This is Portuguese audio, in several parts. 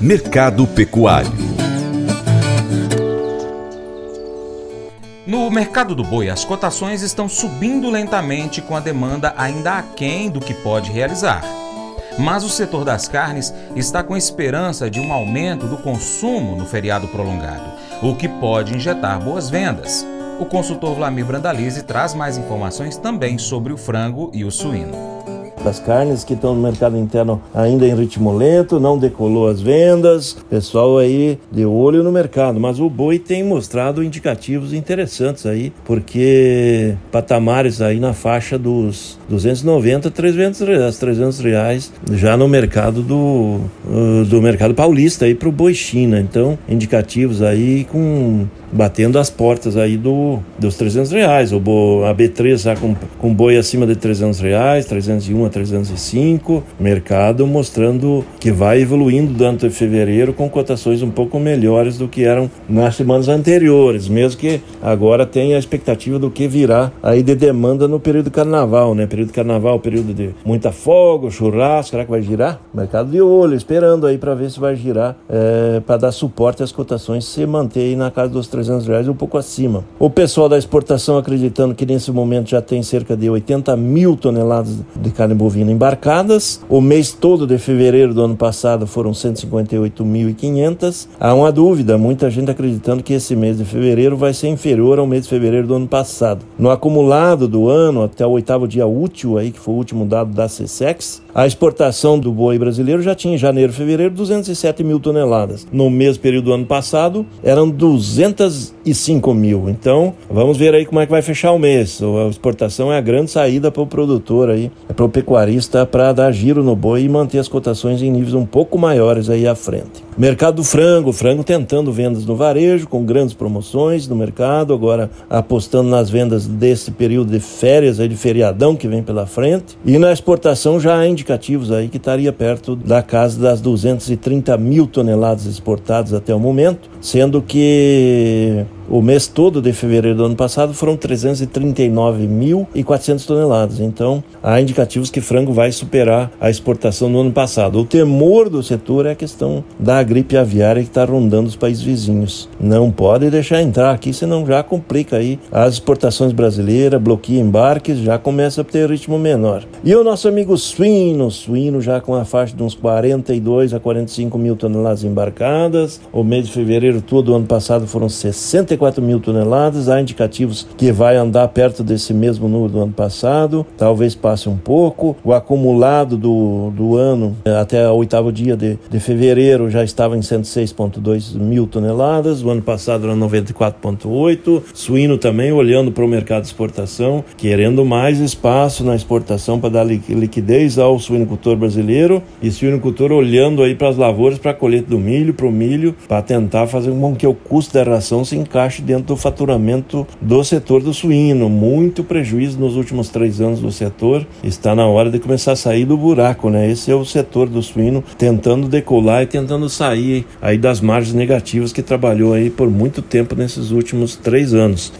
Mercado Pecuário No mercado do boi, as cotações estão subindo lentamente com a demanda ainda aquém do que pode realizar. Mas o setor das carnes está com esperança de um aumento do consumo no feriado prolongado, o que pode injetar boas vendas. O consultor Vlamir Brandalize traz mais informações também sobre o frango e o suíno das carnes que estão no mercado interno ainda em ritmo lento, não decolou as vendas, pessoal aí de olho no mercado, mas o boi tem mostrado indicativos interessantes aí, porque patamares aí na faixa dos 290, 300 reais, 300 reais já no mercado do, uh, do mercado paulista aí para o boi China, então indicativos aí com batendo as portas aí do, dos 300 reais. O bo, a B3 está com, com boi acima de 300 reais, 301 a 305. Mercado mostrando que vai evoluindo durante fevereiro com cotações um pouco melhores do que eram nas semanas anteriores, mesmo que agora tenha a expectativa do que virá aí de demanda no período carnaval, né? Período carnaval, período de muita folga, churrasco, será que vai girar? Mercado de olho, esperando aí para ver se vai girar, é, para dar suporte às cotações se manter aí na casa dos 300 300 reais, um pouco acima. O pessoal da exportação acreditando que nesse momento já tem cerca de 80 mil toneladas de carne bovina embarcadas. O mês todo de fevereiro do ano passado foram 158.500. Há uma dúvida, muita gente acreditando que esse mês de fevereiro vai ser inferior ao mês de fevereiro do ano passado. No acumulado do ano, até o oitavo dia útil, aí, que foi o último dado da CSEX, a exportação do boi brasileiro já tinha em janeiro e fevereiro 207 mil toneladas. No mesmo período do ano passado, eram 205 mil. Então, vamos ver aí como é que vai fechar o mês. A exportação é a grande saída para o produtor aí, é para o pecuarista para dar giro no boi e manter as cotações em níveis um pouco maiores aí à frente. Mercado do frango, frango tentando vendas no varejo, com grandes promoções no mercado, agora apostando nas vendas desse período de férias, aí de feriadão que vem pela frente. E na exportação já há indicativos aí que estaria perto da casa das 230 mil toneladas exportadas até o momento, sendo que você o mês todo de fevereiro do ano passado foram 339.400 toneladas. Então, há indicativos que frango vai superar a exportação no ano passado. O temor do setor é a questão da gripe aviária que está rondando os países vizinhos. Não pode deixar entrar aqui, senão já complica aí as exportações brasileiras, bloqueia embarques, já começa a ter ritmo menor. E o nosso amigo suíno, suíno já com a faixa de uns 42 a 45 mil toneladas embarcadas. O mês de fevereiro todo o ano passado foram 64 54 mil toneladas. Há indicativos que vai andar perto desse mesmo número do ano passado, talvez passe um pouco. O acumulado do, do ano, eh, até o oitavo dia de, de fevereiro, já estava em 106,2 mil toneladas. O ano passado era 94,8. Suíno também, olhando para o mercado de exportação, querendo mais espaço na exportação para dar liquidez ao suinocultor brasileiro e suinocultor olhando aí para as lavouras, para a colheita do milho, para o milho, para tentar fazer com que o custo da ração se encaixe encaixe dentro do faturamento do setor do suíno. Muito prejuízo nos últimos três anos do setor. Está na hora de começar a sair do buraco, né? Esse é o setor do suíno tentando decolar e tentando sair aí das margens negativas que trabalhou aí por muito tempo nesses últimos três anos.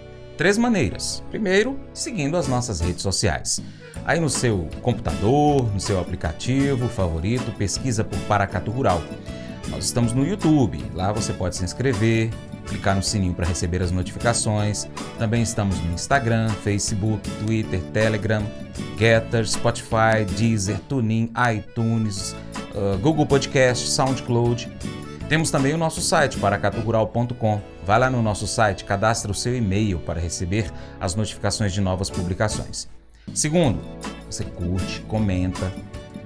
Três maneiras. Primeiro, seguindo as nossas redes sociais. Aí no seu computador, no seu aplicativo favorito, pesquisa por Paracato Rural. Nós estamos no YouTube, lá você pode se inscrever, clicar no sininho para receber as notificações. Também estamos no Instagram, Facebook, Twitter, Telegram, Getter, Spotify, Deezer, TuneIn, iTunes, uh, Google Podcast, SoundCloud. Temos também o nosso site, paracaturural.com. Vai lá no nosso site, cadastre o seu e-mail para receber as notificações de novas publicações. Segundo, Você curte, comenta,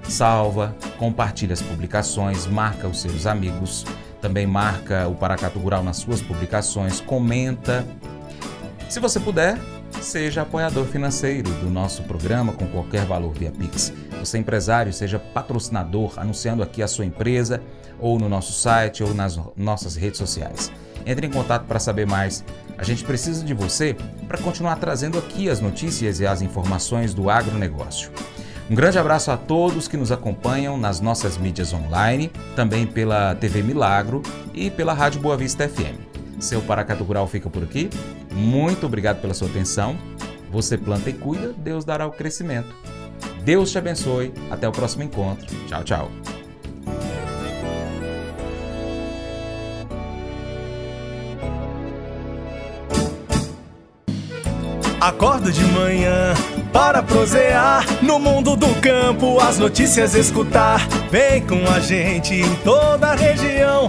salva, compartilha as publicações, marca os seus amigos, também marca o Paracatu Rural nas suas publicações, comenta. Se você puder, seja apoiador financeiro do nosso programa com qualquer valor via Pix. Você empresário, seja patrocinador, anunciando aqui a sua empresa ou no nosso site ou nas nossas redes sociais. Entre em contato para saber mais. A gente precisa de você para continuar trazendo aqui as notícias e as informações do agronegócio. Um grande abraço a todos que nos acompanham nas nossas mídias online, também pela TV Milagro e pela Rádio Boa Vista FM. Seu Paracatu Rural fica por aqui. Muito obrigado pela sua atenção. Você planta e cuida, Deus dará o crescimento. Deus te abençoe. Até o próximo encontro. Tchau, tchau. Acordo de manhã para prosear no mundo do campo, as notícias escutar. Vem com a gente em toda a região